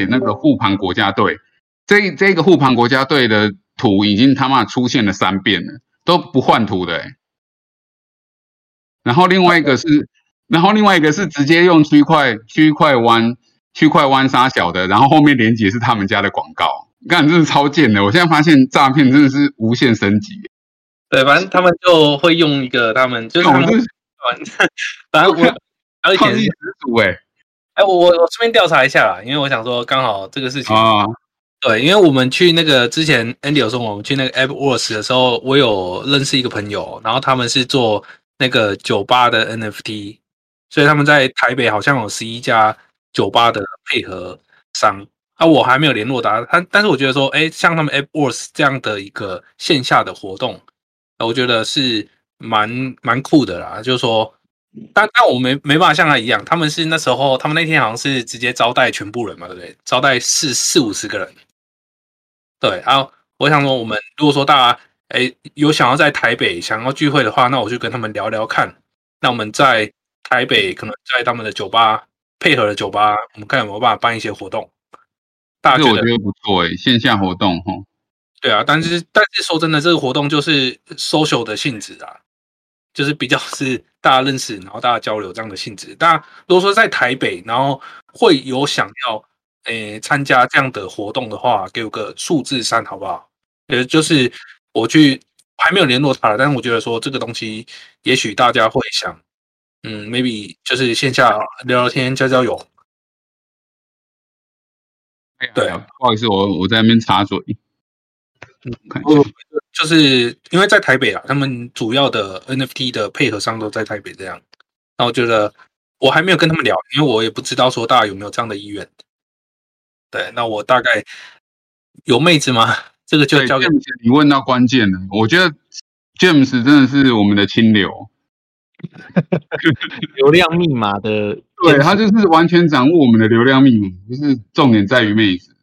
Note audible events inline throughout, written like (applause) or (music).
写那个护盘国家队，这这个护盘国家队的图已经他妈出现了三遍了，都不换图的、欸。然后另外一个是，然后另外一个是直接用区块区块弯区块弯杀小的，然后后面连接是他们家的广告，干真是超贱的。我现在发现诈骗真的是无限升级。对，反正他们就会用一个他们就是 (laughs) 反正我 (laughs) 而且创意始祖哎、哎，我我我顺便调查一下啦，因为我想说刚好这个事情啊，对，因为我们去那个之前 Andy 有说我们去那个 App Wars 的时候，我有认识一个朋友，然后他们是做那个酒吧的 NFT，所以他们在台北好像有十一家酒吧的配合商啊，我还没有联络他，他但是我觉得说，哎，像他们 App Wars 这样的一个线下的活动，呃我觉得是蛮蛮酷的啦，就是说。但但我没没办法像他一样，他们是那时候，他们那天好像是直接招待全部人嘛，对不对？招待四四五十个人，对。然后我想说，我们如果说大家哎有想要在台北想要聚会的话，那我就跟他们聊聊看。那我们在台北可能在他们的酒吧配合的酒吧，我们看有没有办法办一些活动。大家觉得我觉得不错哎、线下活动哈。对啊，但是但是说真的，这个活动就是 social 的性质啊，就是比较是大家认识，然后大家交流这样的性质。大家如果说在台北，然后会有想要诶参加这样的活动的话，给我个数字三好不好？呃，就是我去还没有联络他了，但是我觉得说这个东西，也许大家会想，嗯，maybe 就是线下聊聊天、交交友。对啊不好意思，我我在那边插嘴。看一下我就是因为在台北啊，他们主要的 NFT 的配合商都在台北这样。那我觉得我还没有跟他们聊，因为我也不知道说大家有没有这样的意愿。对，那我大概有妹子吗？(laughs) 这个就交给 James，你问到关键了。我觉得 James 真的是我们的清流，(laughs) 流量密码的对他就是完全掌握我们的流量密码，就是重点在于妹子。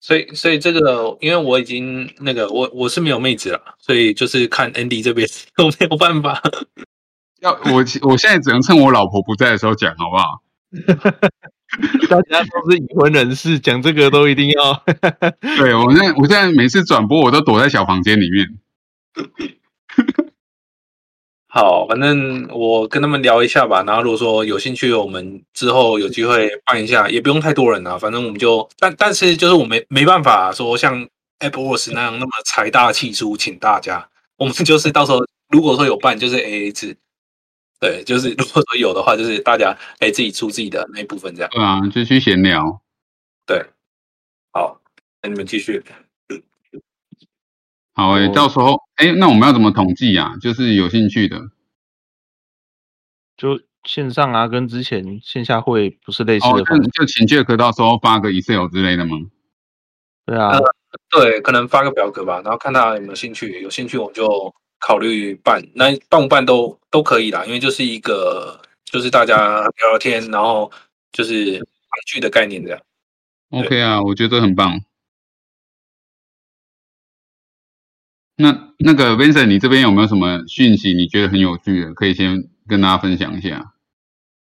所以所以这个，因为我已经那个我我是没有妹子了，所以就是看 Andy 这边 (laughs) 我没有办法。要我我现在只能趁我老婆不在的时候讲，好不好？(laughs) 大家都是已婚人士，讲这个都一定要。对我现在我现在每次转播我都躲在小房间里面。好，反正我跟他们聊一下吧。然后如果说有兴趣，我们之后有机会办一下，也不用太多人啊。反正我们就，但但是就是我没没办法说像 Apple Watch 那样那么财大气粗，请大家。我们就是到时候如果说有办，就是 A A 制。对，就是如果说有的话，就是大家可以自己出自己的那一部分这样。对啊，就去闲聊。对，好，那你们继续。好诶、哦到时候哎、那我们要怎么统计啊？就是有兴趣的就线上啊，跟之前线下会不是类似哦，的。就就请 Jack 到时候发个 Excel 之类的吗？对啊，对，可能发个表格吧，然后看他有没有兴趣，有兴趣我们就考虑办。那办不办都都可以啦，因为就是一个就是大家聊聊天，然后就是团聚的概念这样。OK 啊，我觉得很棒。那那个 Vincent，你这边有没有什么讯息你觉得很有趣的，可以先跟大家分享一下？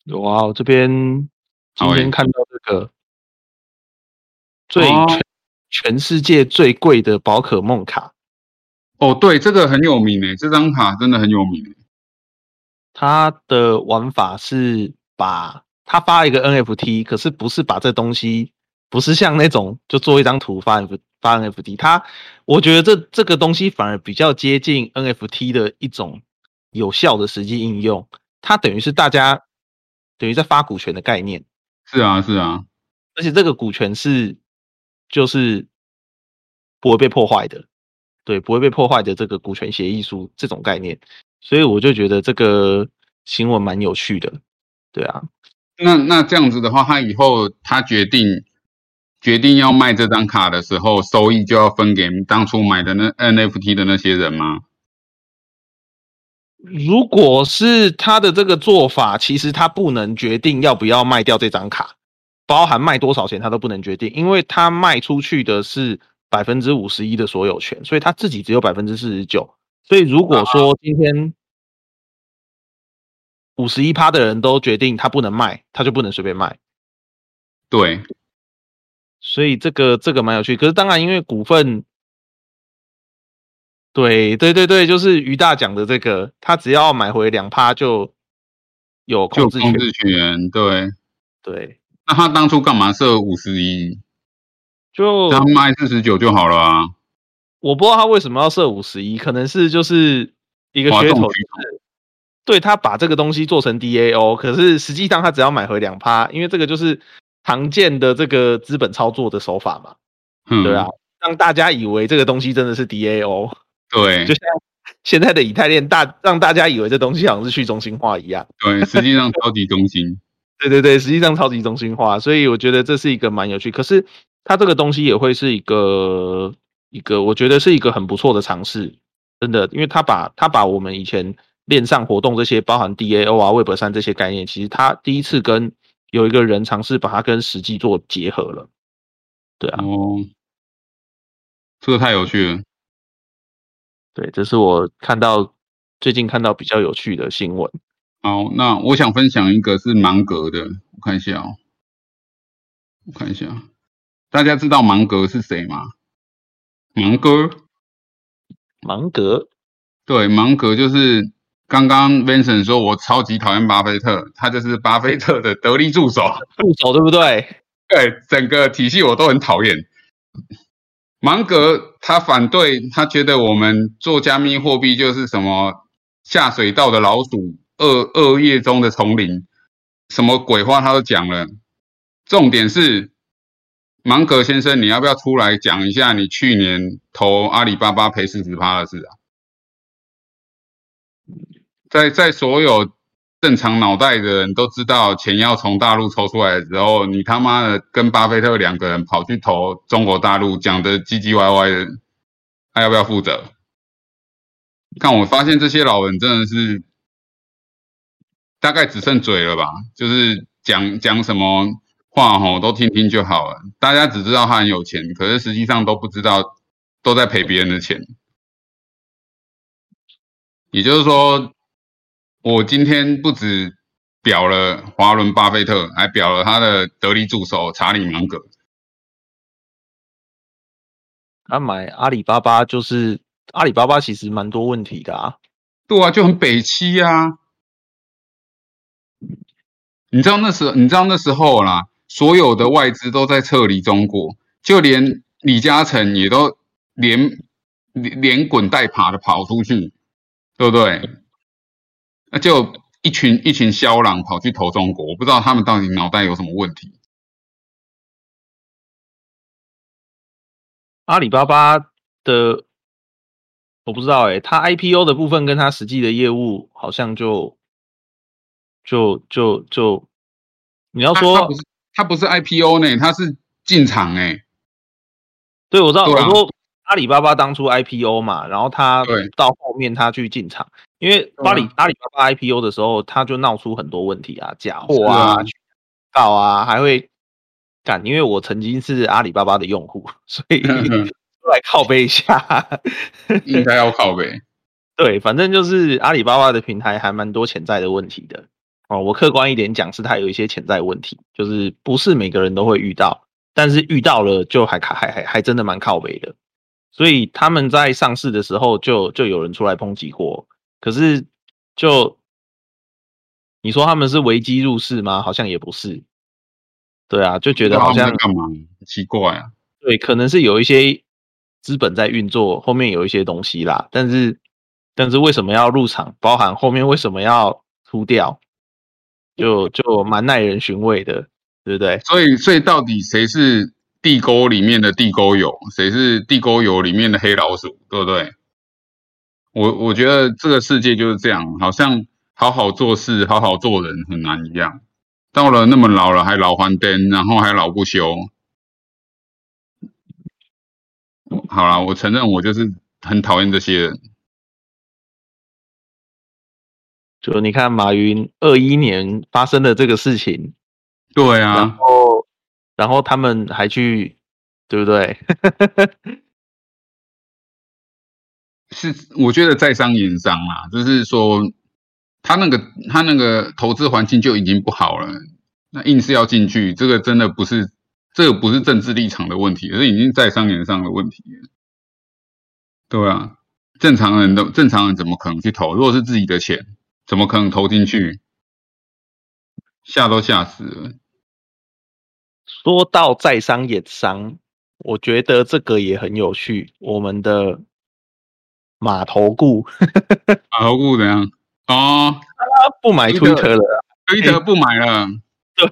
有啊，我这边今天看到这个最哦全全世界最贵的宝可梦卡，哦，对，这个很有名诶，这张卡真的很有名诶。它的玩法是把它发一个 NFT，可是不是把这东西，不是像那种就做一张图发 N 发 NFT，它我觉得这这个东西反而比较接近 NFT 的一种有效的实际应用，它等于是大家等于在发股权的概念。是啊，是啊，而且这个股权是就是不会被破坏的，对，不会被破坏的这个股权协议书这种概念，所以我就觉得这个新闻蛮有趣的，对啊，那那这样子的话，他以后他决定决定要卖这张卡的时候，收益就要分给当初买的那 NFT 的那些人吗？如果是他的这个做法，其实他不能决定要不要卖掉这张卡，包含卖多少钱他都不能决定，因为他卖出去的是百分之五十一的所有权，所以他自己只有百分之四十九。所以如果说今天五十一趴的人都决定他不能卖，他就不能随便卖。对，所以这个这个蛮有趣。可是当然，因为股份，对对对对，就是于大讲的这个，他只要买回两趴就有就控制权控。制权，对。对，那他当初干嘛设五十一？就他卖四十九就好了啊。我不知道他为什么要设五十一，可能是就是一个噱头，对他把这个东西做成 DAO，可是实际上他只要买回两趴，因为这个就是常见的这个资本操作的手法嘛，嗯，对啊，让大家以为这个东西真的是 DAO，对 (laughs) 就像现在的以太链大让大家以为这东西好像是去中心化一样。对，实际上超级中心。(laughs) 对对对，实际上超级中心化，所以我觉得这是一个蛮有趣。可是它这个东西也会是一个一个，我觉得是一个很不错的尝试，真的，因为它把它把我们以前链上活动这些，包含 DAO 啊、Web 三这些概念，其实它第一次跟有一个人尝试把它跟实际做结合了。对啊，哦，这个太有趣了。对，这是我看到最近看到比较有趣的新闻。好，那我想分享一个是芒格的，我看一下哦，我看一下，大家知道芒格是谁吗？芒格，芒格，对，芒格就是刚刚 Vincent 说我超级讨厌巴菲特，他就是巴菲特的得力助手。助手对不对？对，整个体系我都很讨厌。芒格他反对，他觉得我们做加密货币就是什么下水道的老鼠，恶恶业中的丛林，什么鬼话他都讲了。重点是，芒格先生，你要不要出来讲一下你去年投阿里巴巴赔四十趴的事啊？在在所有正常脑袋的人都知道，钱要从大陆抽出来的时候，你他妈的跟巴菲特两个人跑去投中国大陆，讲的唧唧歪歪的，他要不要负责？看我发现这些老人真的是，大概只剩嘴了吧，就是讲讲什么话吼都听听就好了，大家只知道他很有钱，可是实际上都不知道都在赔别人的钱。也就是说，我今天不止表了华伦巴菲特，还表了他的得力助手查理芒格。他买阿里巴巴就是阿里巴巴，其实蛮多问题的啊。对啊，就很北七啊。你知道那时，你知道那时候啦，所有的外资都在撤离中国，就连李嘉诚也都连连连滚带爬的跑出去，对不对？那就一群一群枭狼跑去投中国，我不知道他们到底脑袋有什么问题。阿里巴巴的我不知道哎、它 IPO 的部分跟它实际的业务好像就就就就你要说他他不是 IPO 呢，他是进场哎。对，我知道，对啊我说阿里巴巴当初 IPO 嘛，然后他对到后面他去进场，因为阿里、阿里巴巴 IPO 的时候，他就闹出很多问题啊，假货啊、告啊，还会干。因为我曾经是阿里巴巴的用户，(laughs) 所以出来靠背一下。(laughs) 应该要靠背。对，反正就是阿里巴巴的平台还蛮多潜在的问题的哦。我客观一点讲，是它有一些潜在问题，就是不是每个人都会遇到，但是遇到了就还卡还还还真的蛮靠背的。所以他们在上市的时候就就有人出来抨击过，可是就你说他们是危机入市吗？好像也不是。对啊，就觉得好像干嘛？奇怪啊。对，可能是有一些资本在运作，后面有一些东西啦，但是但是为什么要入场？包含后面为什么要出掉，就就蛮耐人寻味的，对不对？所以，所以到底谁是地沟里面的地沟油，谁是地沟油里面的黑老鼠，对不对？我我觉得这个世界就是这样，好像好好做事、好好做人很难一样。到了那么老了还老还灯，然后还老不休。好了，我承认我就是很讨厌这些人。就你看马云二一年发生的这个事情，然对啊，后然后他们还去，对不对？(laughs) 是我觉得在商言商啦，就是说他那个他那个投资环境就已经不好了，那硬是要进去，这个真的不是这个不是政治立场的问题，是已经在商言商的问题了。对啊，正常人都正常人怎么可能去投？如果是自己的钱，怎么可能投进去？吓都吓死了。说到在商言商，我觉得这个也很有趣。我们的码头顾 (laughs) 马头顾怎样？哦，他不买推特 Twitter 了，推特不买了，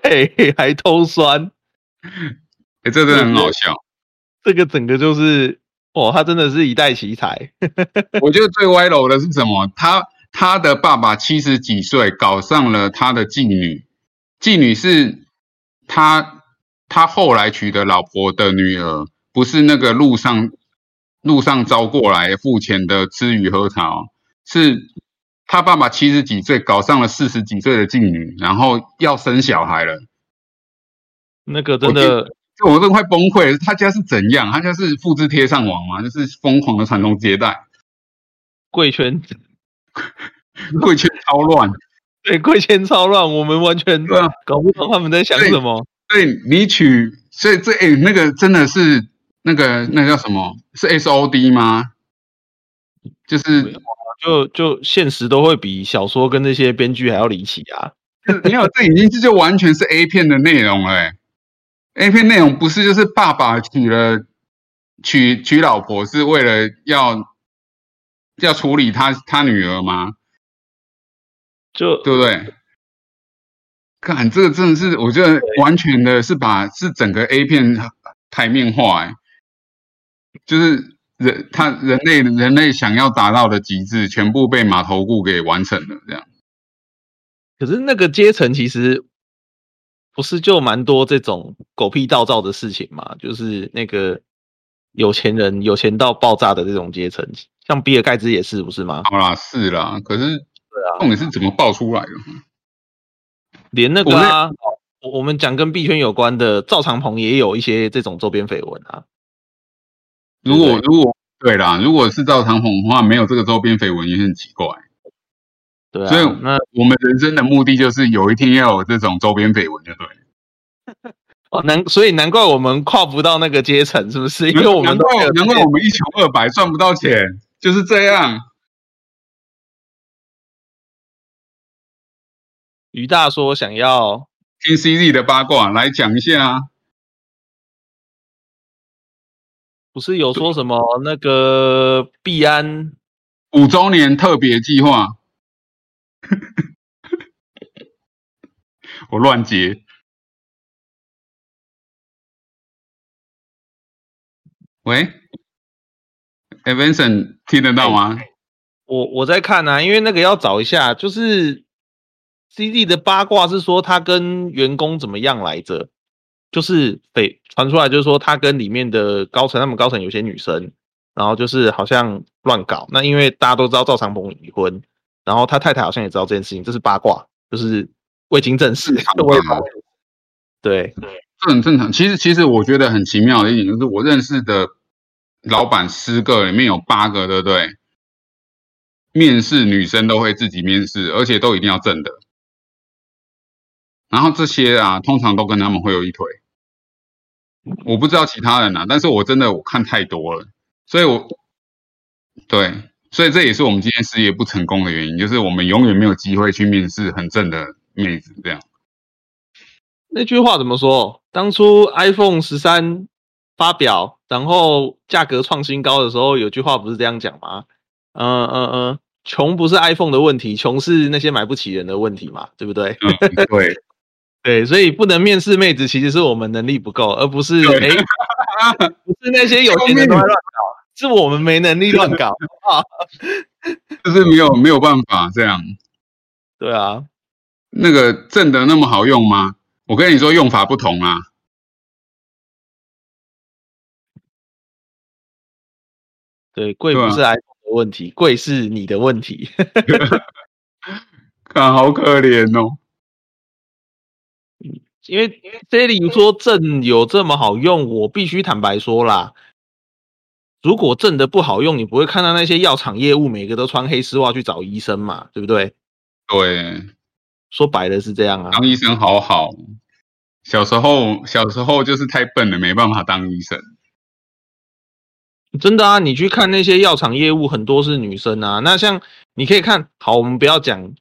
对，还偷酸，哎，(laughs) 这真的很好笑。这个整个就是，哦，他真的是一代奇才。我觉得最歪楼的是什么？他他的爸爸七十几岁，搞上了他的妓女，妓女是他他后来娶的老婆的女儿，不是那个路上路上招过来付钱的吃鱼喝茶哦，是他爸爸七十几岁搞上了四十几岁的妓女，然后要生小孩了。那个真的，我都快崩溃了。他家是怎样？他家是复制贴上网吗？就是疯狂的传宗接代，贵圈 (laughs) 贵圈超乱。对贵圈超乱，我们完全搞不懂他们在想什么。所以你取，所以这哎、那个真的是那个那个叫什么？是 S O D 吗？就是就就现实都会比小说跟那些编剧还要离奇啊！没有，这已经这就完全是 A 片的内容了、欸。A 片内容不是就是爸爸娶了娶娶老婆是为了要要处理他他女儿吗？就对不对？看这个真的是，我觉得完全的是把是整个 A 片台面化、欸，就是人他人类人类想要达到的极致，全部被码头顾给完成了，这样。可是那个阶层其实不是就蛮多这种狗屁倒灶的事情嘛？就是那个有钱人有钱到爆炸的这种阶层，像比尔盖茨也是不是吗？好啦，是啦，可是对啊，重点是怎么爆出来的？连那个我啊，我我们讲跟币圈有关的赵长鹏也有一些这种周边绯闻啊。如果如果对啦，如果是赵长鹏的话，没有这个周边绯闻也很奇怪。对啊，所以那我们人生的目的就是有一天要有这种周边绯闻，就对了。(laughs) 哦难，所以难怪我们跨不到那个阶层，是不是？因为我们难怪我们一穷二白赚不到钱，就是这样。于大说想要听 CZ 的八卦来讲一下啊。不是有说什么那个币安五周年特别计划，(laughs) 我乱接。喂 e v a n s o n 听得到吗？我我在看啊，因为那个要找一下，就是 CD 的八卦是说他跟员工怎么样来着？就是被传出来，就是说他跟里面的高层，他们高层有些女生，然后就是好像乱搞。那因为大家都知道赵长鹏离婚，然后他太太好像也知道这件事情，这是八卦，就是未经证实正常。未吧对，这很正常。其实，其实我觉得很奇妙的一点就是，我认识的老板十个里面有八个，对不对？面试女生都会自己面试，而且都一定要正的。然后这些啊，通常都跟他们会有一腿。我不知道其他人啊，但是我真的我看太多了，所以我对，所以这也是我们今天事业不成功的原因，就是我们永远没有机会去面试很正的妹子，这样。那句话怎么说？当初 iPhone 十三发表，然后价格创新高的时候，有句话不是这样讲吗？嗯嗯嗯，穷不是 iPhone 的问题，穷是那些买不起人的问题嘛，对不对？嗯，对，对，所以不能面试妹子，其实是我们能力不够，而不是对哎，(laughs) 不是那些有钱人都在乱搞，是我们没能力乱搞啊。(laughs) (laughs) 就是没有没有办法这样。对啊，那个正的那么好用吗？我跟你说，用法不同啊。对，贵不是 iPhone 的问题，贵是你的问题。看，好可怜哦。因为 Sally 说正有这么好用，我必须坦白说啦，如果正的不好用，你不会看到那些药厂业务每个都穿黑丝袜去找医生嘛，对不对？对，说白了是这样啊。当医生好好，小时候小时候就是太笨了，没办法当医生。真的啊，你去看那些药厂业务，很多是女生啊。那像你可以看好，我们不要讲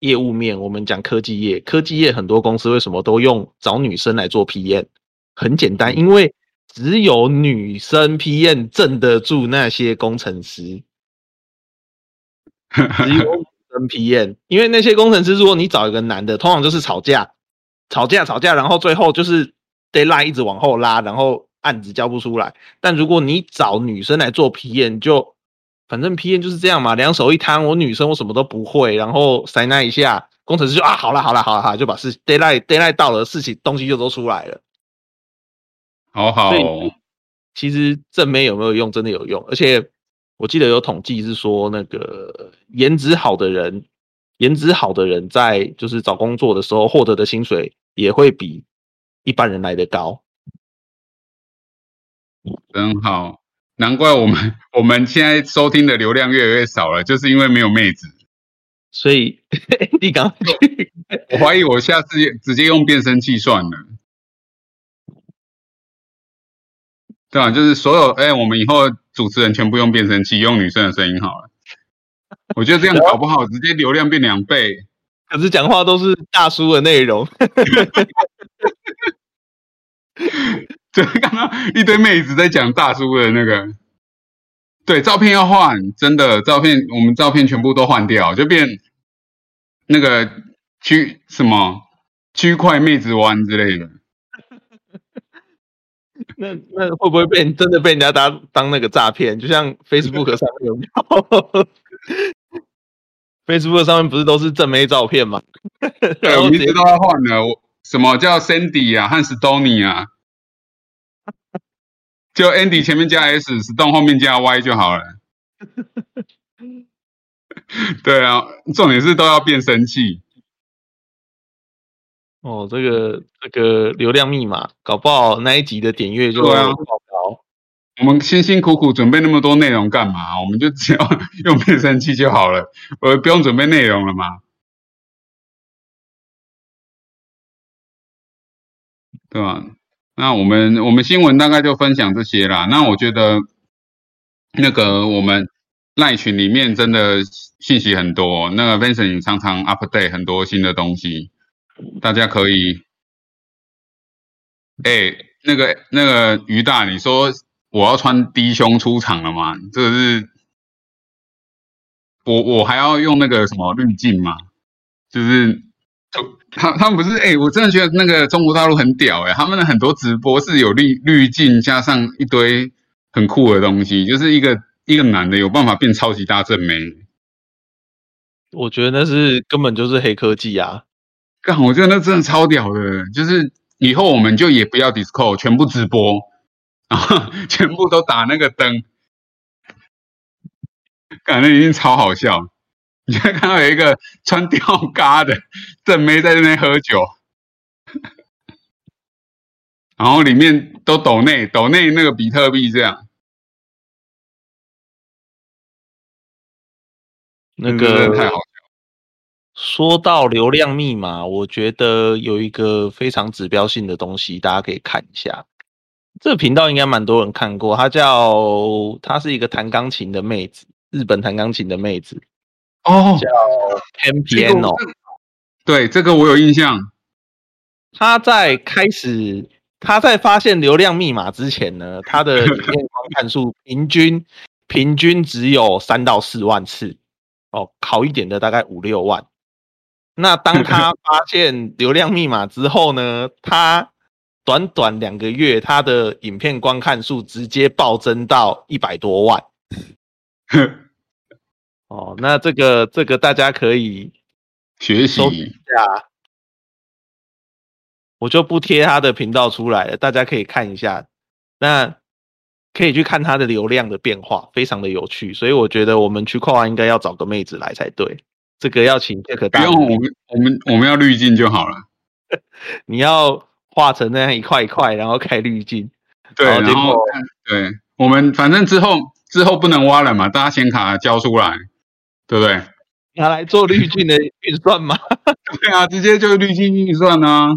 业务面，我们讲科技业。科技业很多公司为什么都用找女生来做 PM？很简单，因为只有女生 PM 镇得住那些工程师。(laughs) 只有女生 PM，因为那些工程师，如果你找一个男的，通常就是吵架。吵架吵架，然后最后就是 deadline 一直往后拉，然后案子交不出来。但如果你找女生来做批验，就反正 P N 就是这样嘛，两手一摊，我女生我什么都不会，然后塞那一下，工程师就啊好了好了好了好，就把事 d a y l i g h t d a y l i g h t 到了，事情东西就都出来了。好好，其实正妹有没有用？真的有用，而且我记得有统计是说，那个颜值好的人。颜值好的人在就是找工作的时候获得的薪水也会比一般人来的高，真好，难怪我们 (laughs) 我们现在收听的流量越来越少了，就是因为没有妹子。所以 (laughs) 你刚，我怀疑我下次直接用变声器算了，对吧？就是所有哎，我们以后主持人全部用变声器，用女生的声音好了。我觉得这样搞不好，直接流量变两倍。可是讲话都是大叔的内容，(laughs) (laughs) 就刚刚一堆妹子在讲大叔的那个。对，照片要换，真的照片，我们照片全部都换掉，就变那个区什么区块妹子湾之类的。(laughs) 那那会不会被真的被人家当当那个诈骗？就像 Facebook 上面有。(laughs) Facebook 上面不是都是正妹照片吗？对，我一直都要换的。我什么叫 Sandy 啊，和 Stony 啊？就 Andy 前面加 S，Stone 后面加 Y 就好了。(laughs) 对啊，重点是都要变声器。哦，这个这个流量密码，搞不好那一集的点阅就高。我们辛辛苦苦准备那么多内容干嘛？我们就只要 (laughs) 用变声器就好了，我不用准备内容了吗？对吧？那我们我们新闻大概就分享这些啦。那我觉得那个我们赖群里面真的信息很多，那个 Vincent 常常 update 很多新的东西，大家可以。哎，那个那个于大，你说。我要穿低胸出场了吗？这个是，我我还要用那个什么滤镜吗？就是，他他们不是哎，我真的觉得那个中国大陆很屌哎，他们的很多直播是有滤滤镜加上一堆很酷的东西，就是一个一个男的有办法变超级大正妹。我觉得那是根本就是黑科技啊！干，我觉得那真的超屌的，就是以后我们就也不要 Discord，全部直播。然后全部都打那个灯，感觉已经超好笑。你现在看到有一个穿吊嘎的正妹在那边喝酒，然后里面都抖内抖内那个比特币这样。那个太好笑。说到流量密码，我觉得有一个非常指标性的东西，大家可以看一下。这个频道应该蛮多人看过，她叫她是一个弹钢琴的妹子，日本弹钢琴的妹子哦，叫 Pen Piano。对，这个我有印象。他在开始，他在发现流量密码之前呢，他的影片观看数平均平均只有三到四万次，哦，好一点的大概五六万。那当他发现流量密码之后呢，他短短两个月，他的影片观看数直接暴增到一百多万。(laughs) 哦，那这个这个大家可以学习一下，我就不贴他的频道出来了，大家可以看一下。那可以去看他的流量的变化，非常的有趣。所以我觉得我们去跨应该要找个妹子来才对。这个要请 Jack 大，不用我们我们我们要滤镜就好了。(laughs) 你要。画成那样一块一块，然后开滤镜。(laughs) 对，然后对，我们反正之后之后不能挖了嘛，大家显卡交出来，对不对？拿来做滤镜的运算吗？对啊，直接就滤镜运算啊。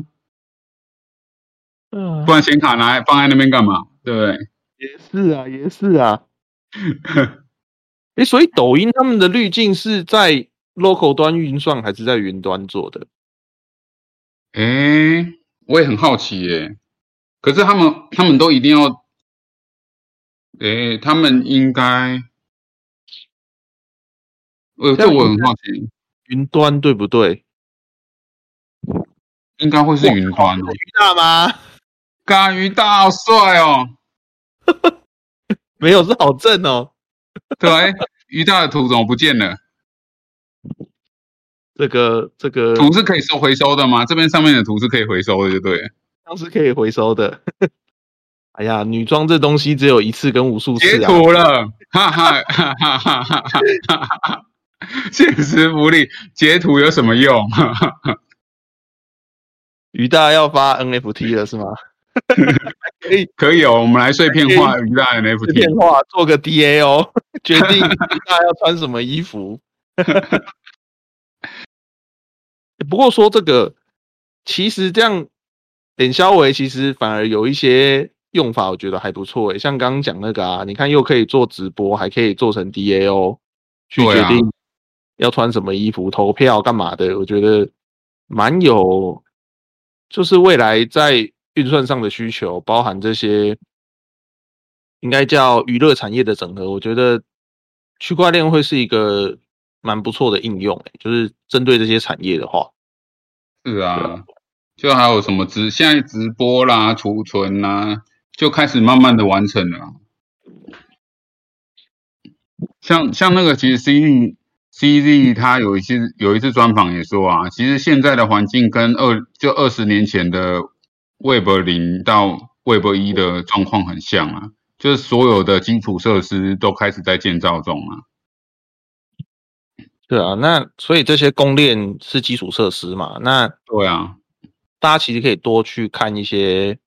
嗯不然显卡拿来放在那边干嘛？对不对？也是啊，也是啊。(laughs) 哎，所以抖音他们的滤镜是在 local 端运算还是在云端做的？诶，我也很好奇耶。可是他们他们都一定要，诶，他们应该，呃，这我很好奇，云端对不对？应该会是云端哦。鱼大吗？干鱼大好帅哦，(laughs) 没有，是好正哦。(laughs) 对，诶鱼大的图怎么不见了？这个这个图是可以收回收的吗？这边上面的图是可以回收的，就对了。当时可以回收的。(laughs) 哎呀，女装这东西只有一次跟无数截次啊。图了，哈哈哈哈哈哈哈哈！(laughs) 现实福利，截图有什么用？(laughs) 鱼大要发 NFT 了是吗？(laughs) 可以可以哦，我们来碎片化鱼大 NFT 碎片。化做个 DA 哦，决定鱼大要穿什么衣服。不过说这个，其实这样点消维其实反而有一些用法，我觉得还不错诶。像刚刚讲那个啊，你看又可以做直播，还可以做成 DAO，去决定要穿什么衣服、投票干嘛的，我觉得蛮有，就是未来在运算上的需求，包含这些应该叫娱乐产业的整合，我觉得区块链会是一个蛮不错的应用、欸，就是针对这些产业的话，是啊，就还有什么直现在直播啦、储存啦，就开始慢慢的完成了。像像那个，其实 C C Z 他有一些有一次专访也说啊，其实现在的环境跟二就二十年前的 Web 零到 Web 一的状况很像啊，就是所有的基础设施都开始在建造中啊。对啊，那所以这些公链是基础设施嘛，那对啊，大家其实可以多去看一些。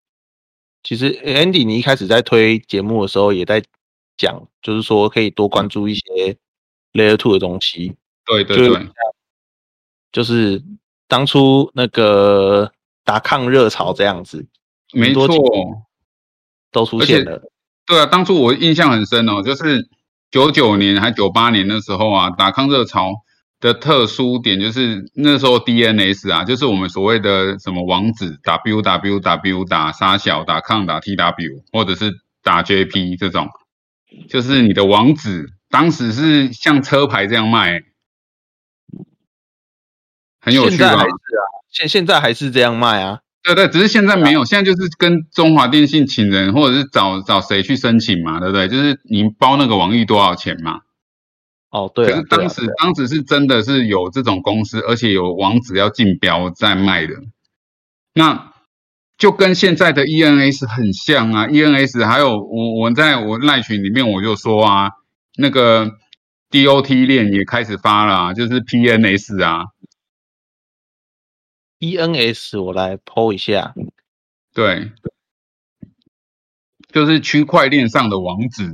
其实诶 Andy，你一开始在推节目的时候也在讲，就是说可以多关注一些 Layer Two 的东西。就对对对，就是当初那个打抗热潮这样子，没多错。都出现了。对啊，当初我印象很深哦，就是九九年还九八年的时候啊，打抗热潮的特殊点就是那时候 DNS 啊，就是我们所谓的什么网址 www 打沙小打抗打 TW 或者是打 JP 这种，就是你的网址当时是像车牌这样卖，很有趣吧现在还？是啊，现现在还是这样卖啊。对对，只是现在没有，现在就是跟中华电信请人，或者是找找谁去申请嘛，对不对？就是你包那个网域多少钱嘛。哦，对啊，可是当时、当时是真的是有这种公司，而且有网址要竞标在卖的。那就跟现在的 ENS 很像啊，ENS 还有我我在我赖群里面我就说啊，那个 DOT 链也开始发了、啊，就是 PNS 啊，ENS，E 我来 PO 一下。对，就是区块链上的网址。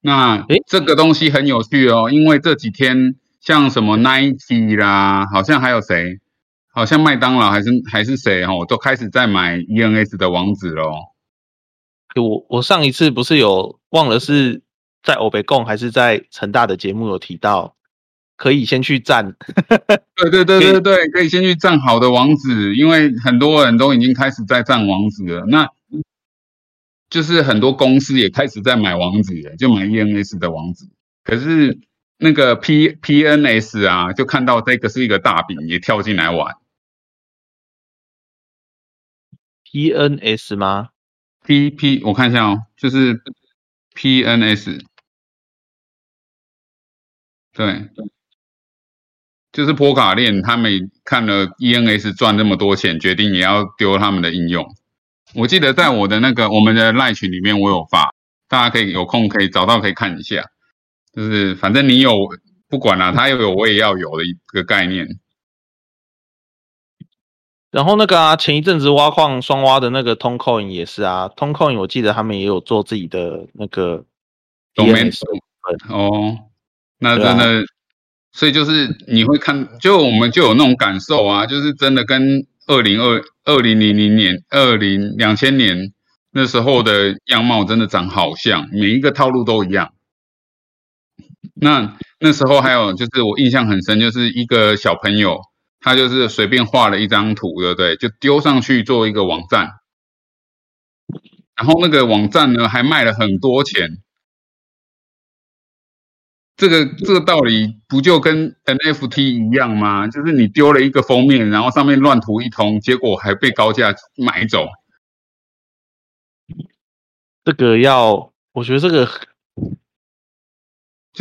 那诶这个东西很有趣哦，因为这几天像什么 Nike 啦，好像还有谁，好像麦当劳还是还是谁哦，都开始在买 ENS 的网址喽。我我上一次不是有忘了是在欧北贡还是在成大的节目有提到，可以先去占。(laughs) 对对对对对，可以先去占好的网址，因为很多人都已经开始在占网址了。那就是很多公司也开始在买网址了，就买 ENS 的网址。可是那个 P PNS 啊，就看到这个是一个大饼，也跳进来玩。PNS 吗？P P 我看一下哦，就是 PNS，对，就是波卡链，他们看了 ENS 赚这么多钱，决定也要丢他们的应用。我记得在我的那个我们的赖群里面，我有发，大家可以有空可以找到可以看一下。就是反正你有不管啦、他又有我也要有的一个概念。然后那个啊，前一阵子挖矿双挖的那个 Toncoin 也是啊，Toncoin 我记得他们也有做自己的那个 DNS 哦，那真的，所以就是你会看，就我们就有那种感受啊，就是真的跟二零二二零零零年、二零两千年那时候的样貌真的长好像，每一个套路都一样。那那时候还有就是我印象很深，就是一个小朋友，他就是随便画了一张图，对不对？就丢上去做一个网站，然后那个网站呢还卖了很多钱。这个这个道理不就跟 NFT 一样吗？就是你丢了一个封面，然后上面乱涂一通，结果还被高价买走。这个要，我觉得这个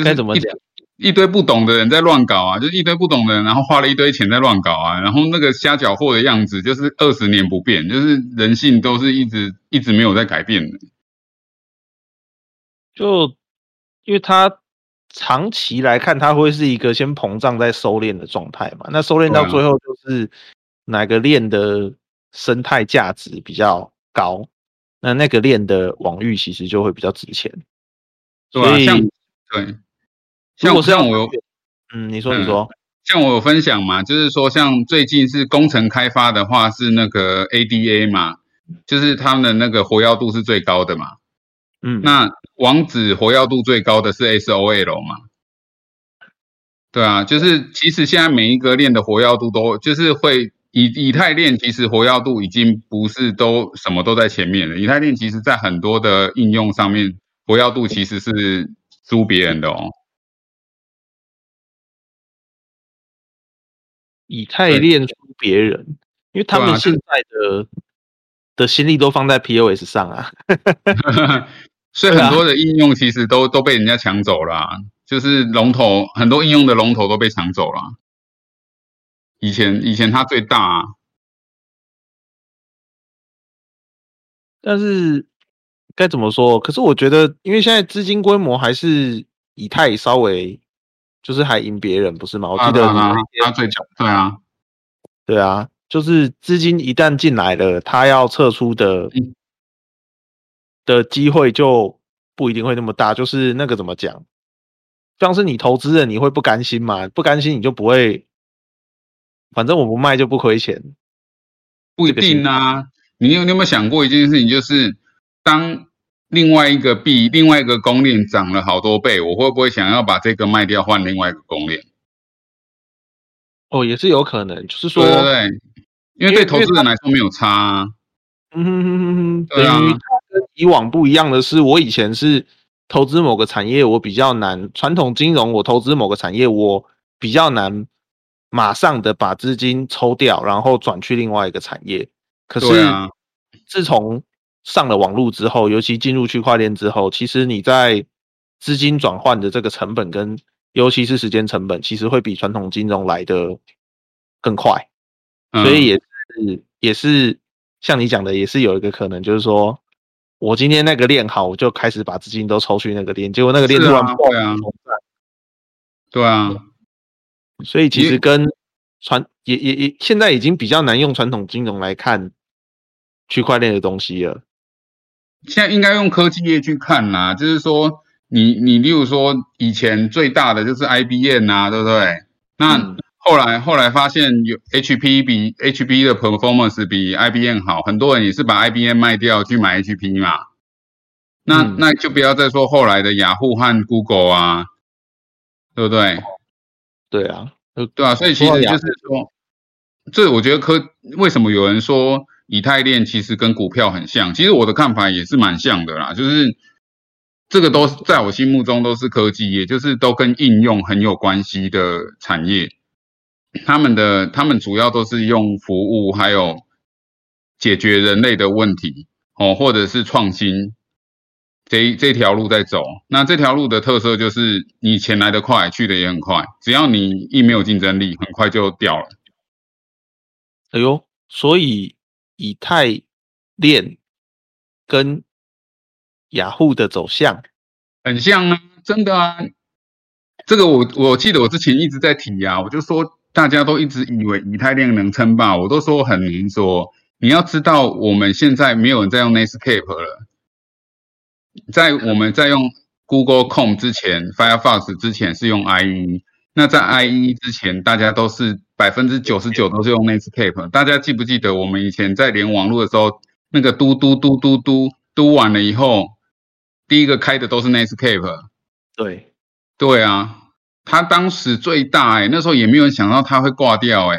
该怎么讲？一堆不懂的人在乱搞啊，就是一堆不懂的人，然后花了一堆钱在乱搞啊，然后那个瞎搅和的样子，就是二十年不变，就是人性都是一直一直没有在改变的。就因为他。长期来看，它会是一个先膨胀再收敛的状态嘛？那收敛到最后，就是哪个链的生态价值比较高，那那个链的网域其实就会比较值钱。所以，对，像我像我，嗯，你说你说，像我有分享嘛，就是说，像最近是工程开发的话，是那个 ADA 嘛，就是他们的那个活跃度是最高的嘛。嗯，那网址活跃度最高的是 SOL 嘛？对啊，就是其实现在每一个链的活跃度都就是会以以太链，其实活跃度已经不是都什么都在前面了。以太链其实在很多的应用上面，活跃度其实是输别人的哦。以太链输别人，因为他们现在的的心力都放在 POS 上啊。(laughs) (laughs) 所以很多的应用其实都都被人家抢走了，就是龙头很多应用的龙头都被抢走了。以前以前它最大，但是该怎么说？可是我觉得，因为现在资金规模还是以太稍微就是还赢别人，不是吗？我记得他最强，对啊，对啊，就是资金一旦进来了，它要撤出的。的机会就不一定会那么大，就是那个怎么讲，像是你投资人，你会不甘心嘛？不甘心你就不会，反正我不卖就不亏钱，不一定啊。你有你有没有想过一件事情，就是当另外一个币、另外一个公链涨了好多倍，我会不会想要把这个卖掉换另外一个公链？哦，也是有可能，就是说，对对对，因为对投资人来说没有差啊。嗯哼哼哼哼，等于它跟以往不一样的是，我以前是投资某个产业，我比较难；传统金融，我投资某个产业，我比较难马上的把资金抽掉，然后转去另外一个产业。可是自从上了网络之后，尤其进入区块链之后，其实你在资金转换的这个成本跟尤其是时间成本，其实会比传统金融来的更快。所以也是也是。像你讲的，也是有一个可能，就是说我今天那个链好，我就开始把资金都抽去那个链，结果那个链突然破啊，对啊，所以其实跟传也也也现在已经比较难用传统金融来看区块链的东西了。现在应该用科技业去看啦，就是说你你例如说以前最大的就是 IBM 啊，对不对？那后来后来发现有 HP 比 HP 的 performance 比 IBM 好，很多人也是把 IBM 卖掉去买 HP 嘛。那那就不要再说后来的雅虎和 Google 啊，对不对？对啊，对啊，所以其实就是说，这我觉得科为什么有人说以太链其实跟股票很像？其实我的看法也是蛮像的啦，就是这个都是在我心目中都是科技业，就是都跟应用很有关系的产业。他们的他们主要都是用服务，还有解决人类的问题哦，或者是创新这这条路在走。那这条路的特色就是，你钱来得快，去的也很快。只要你一没有竞争力，很快就掉了。哎呦，所以以太链跟雅虎的走向很像啊，真的啊。这个我我记得我之前一直在提呀，我就说。大家都一直以为以太链能称霸，我都说很难说。你要知道，我们现在没有人在用 Netscape 了，在我们在用 Google Chrome 之前，Firefox 之前是用 IE。那在 IE 之前，大家都是百分之九十九都是用 Netscape。大家记不记得我们以前在连网络的时候，那个嘟嘟嘟嘟嘟嘟完了以后，第一个开的都是 Netscape。对，对啊，它当时最大哎，那时候也没有人想到他会挂掉哎。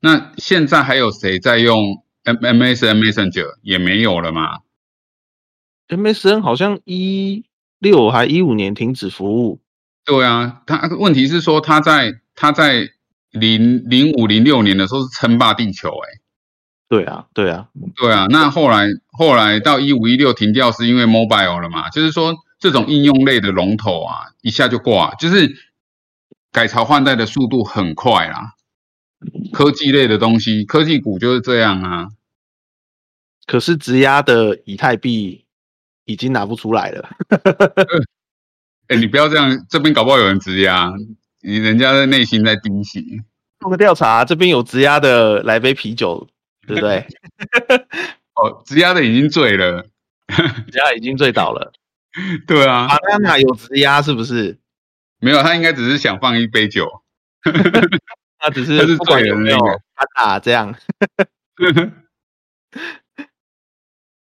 那现在还有谁在用 M MSN Messenger？也没有了嘛。MSN 好像一六还一五年停止服务。对啊，他问题是说他在他在零零五零六年的时候是称霸地球哎。对啊，对啊，对啊。那后来后来到一五一六停掉是因为 mobile 了嘛？就是说这种应用类的龙头啊，一下就挂，就是改朝换代的速度很快啦。科技类的东西，科技股就是这样啊。可是质押的以太币已经拿不出来了。(laughs) 哎、你不要这样，这边搞不好有人质押，你人家的内心在滴血。做个调查，这边有质押的，来杯啤酒，对不对？(laughs) 哦，质押的已经醉了。(laughs) 质押已经醉倒了。(laughs) 对啊，Banana 有质押是不是？没有，他应该只是想放一杯酒。(laughs) 他只他是是不管醉有没有的那个打这样。(laughs)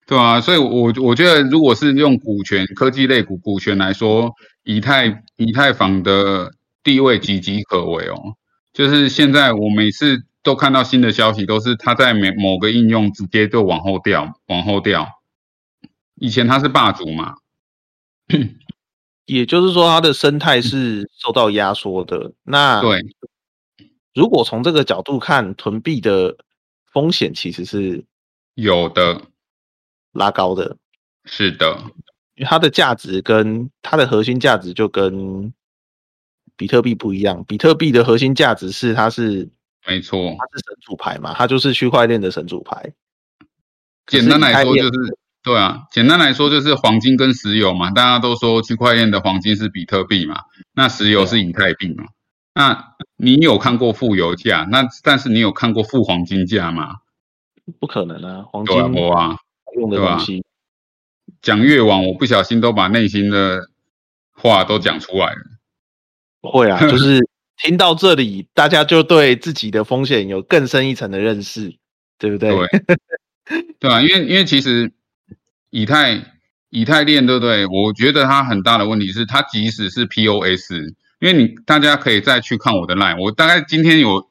对啊，所以我我觉得，如果是用股权科技类股股权来说，以太以太坊的地位岌岌可危哦。就是现在我每次都看到新的消息，都是它在某某个应用直接就往后掉，往后掉。以前它是霸主嘛，(clears throat) 也就是说，它的生态是受到压缩的。那对，如果从这个角度看，囤币的风险其实是有的，拉高的，是的，因为它的价值跟它的核心价值就跟比特币不一样。比特币的核心价值是它是没错。它是神主牌嘛，它就是区块链的神主牌。简单来说就是，对啊，简单来说就是黄金跟石油嘛，大家都说区块链的黄金是比特币嘛，那石油是以太币嘛。那你有看过负油价？那但是你有看过负黄金价吗？不可能啊，黄金我啊，用的东西。讲越往，我不小心都把内心的话都讲出来了。会啊，(laughs) 就是听到这里，大家就对自己的风险有更深一层的认识，对不对？对，(laughs) 对啊，因为因为其实以太以太链对不对？我觉得它很大的问题是，它即使是 POS，因为你大家可以再去看我的 line，我大概今天有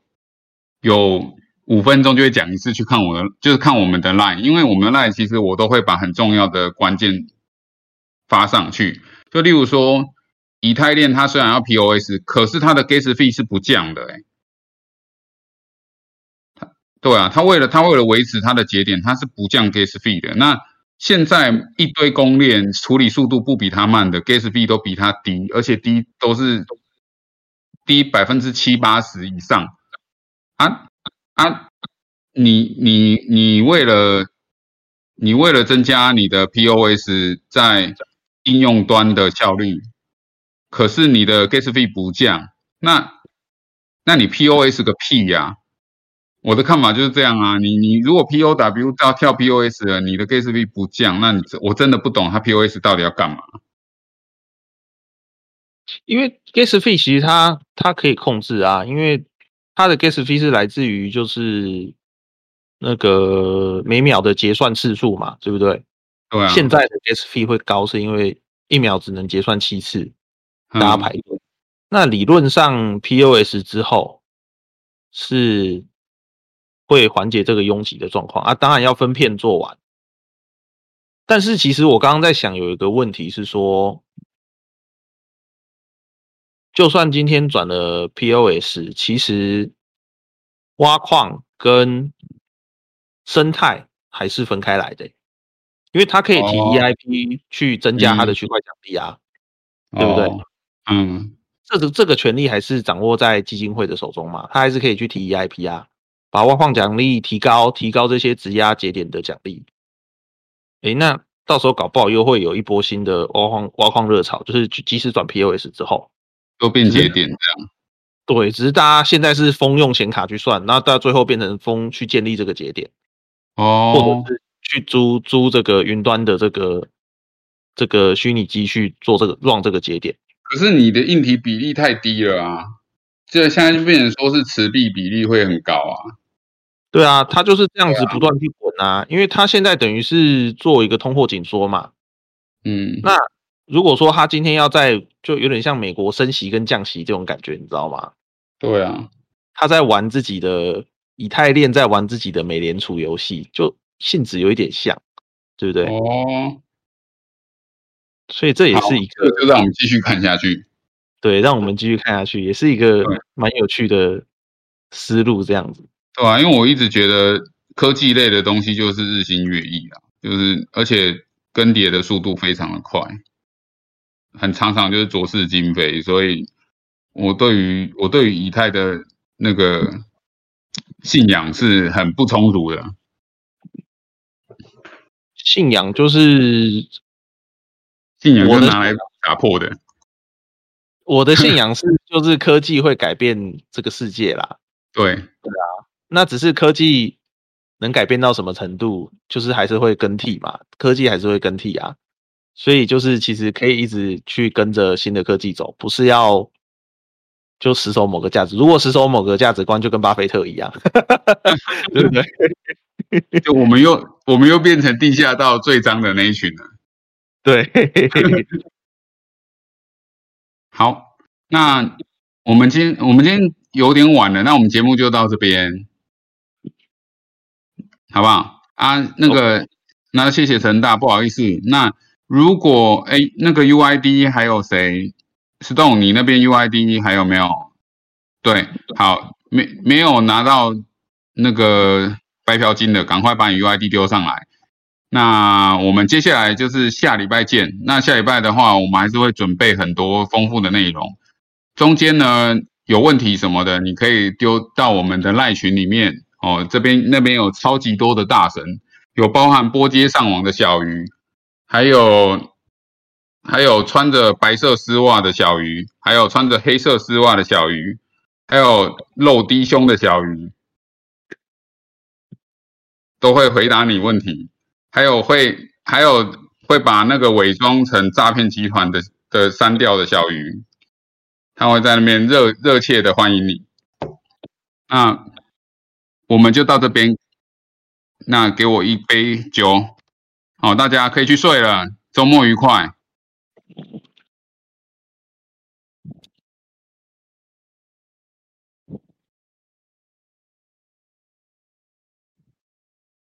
有五分钟就会讲一次去看我的，就是看我们的 line，因为我们的 line 其实我都会把很重要的关键发上去，就例如说以太链它虽然要 POS，可是它的 gas fee 是不降的、欸，对啊，它为了它为了维持它的节点，它是不降 gas fee 的。那现在一堆公链处理速度不比它慢的，gas fee 都比它低，而且低都是低百分之七八十以上。啊啊，你你你为了你为了增加你的 POS 在应用端的效率，可是你的 gas fee 不降，那那你 POS 个屁呀、我的看法就是这样啊，你你如果 POW 到跳 POS 了，你的 gas fee 不降，那你我真的不懂它 POS 到底要干嘛。因为 gas fee 其实它它可以控制啊，因为它的 gas fee 是来自于就是那个每秒的结算次数嘛，对不对？对啊，现在的 gas fee 会高，是因为一秒只能结算七次，大家嗯排队。那理论上 POS 之后是会缓解这个拥挤的状况啊，当然要分片做完。但是其实我刚刚在想，有一个问题是说，就算今天转了 POS，其实挖矿跟生态还是分开来的，因为它可以提哦 EIP 去增加它的嗯区块奖励啊。对不对哦嗯，这个这个权利还是掌握在基金会的手中嘛，他还是可以去提 EIP 啊，把挖矿奖励提高，提高这些质押节点的奖励。诶，那到时候搞不好又会有一波新的挖矿挖矿热潮，就是即使转 POS 之后，都变节点这样。对，只是大家现在是封用显卡去算，那到最后变成封去建立这个节点，哦或哦者，是去租租这个云端的这个这个虚拟机去做这个 run 这个节点。可是你的硬体比例太低了啊，这现在就变成说是持币比例会很高啊。对啊，他就是这样子不断去滚啊，因为他现在等于是做一个通货紧缩嘛。嗯，那如果说他今天要在，就有点像美国升息跟降息这种感觉，你知道吗？对啊，他在玩自己的以太链，在玩自己的美联储游戏，就性质有一点像，对不对？哦，所以这也是一个这就让我们继续看下去。对，让我们继续看下去，也是一个蛮有趣的思路，这样子。对啊，因为我一直觉得科技类的东西就是日新月异啊，就是而且更迭的速度非常的快，很常常就是浊世今非，所以我对于我对于以太的那个信仰是很不充足的。信仰就是信仰就拿来打破的，我的信 (laughs) 仰是，就是科技会改变这个世界啦。对，对啊那只是科技能改变到什么程度，就是还是会更替嘛，科技还是会更替啊。所以就是其实可以一直去跟着新的科技走，不是要就死守某个价值。如果死守某个价值观，就跟巴菲特一样，(laughs) 对不对？(laughs) 就我们又我们又变成地下道最脏的那一群了。对，好，那我们今我们今天有点晚了，那我们节目就到这边，好不好？啊，那个，那谢谢陈大，不好意思。那如果哎，那个 UID 还有谁？Stone，你那边 UID 还有没有？对，好，没没有拿到那个白嫖金的，赶快把你 UID 丢上来。那我们接下来就是下礼拜见。那下礼拜的话，我们还是会准备很多丰富的内容。中间呢有问题什么的，你可以丢到我们的赖群里面哦。这边那边有超级多的大神，有包含波接上网的小鱼，还有还有穿着白色丝袜的小鱼，还有穿着黑色丝袜的小鱼，还有露低胸的小鱼，都会回答你问题。还有会还有会把那个伪装成诈骗集团的的删掉的小鱼，他会在那边热热切的欢迎你。那我们就到这边，那给我一杯酒，好，大家可以去睡了，周末愉快。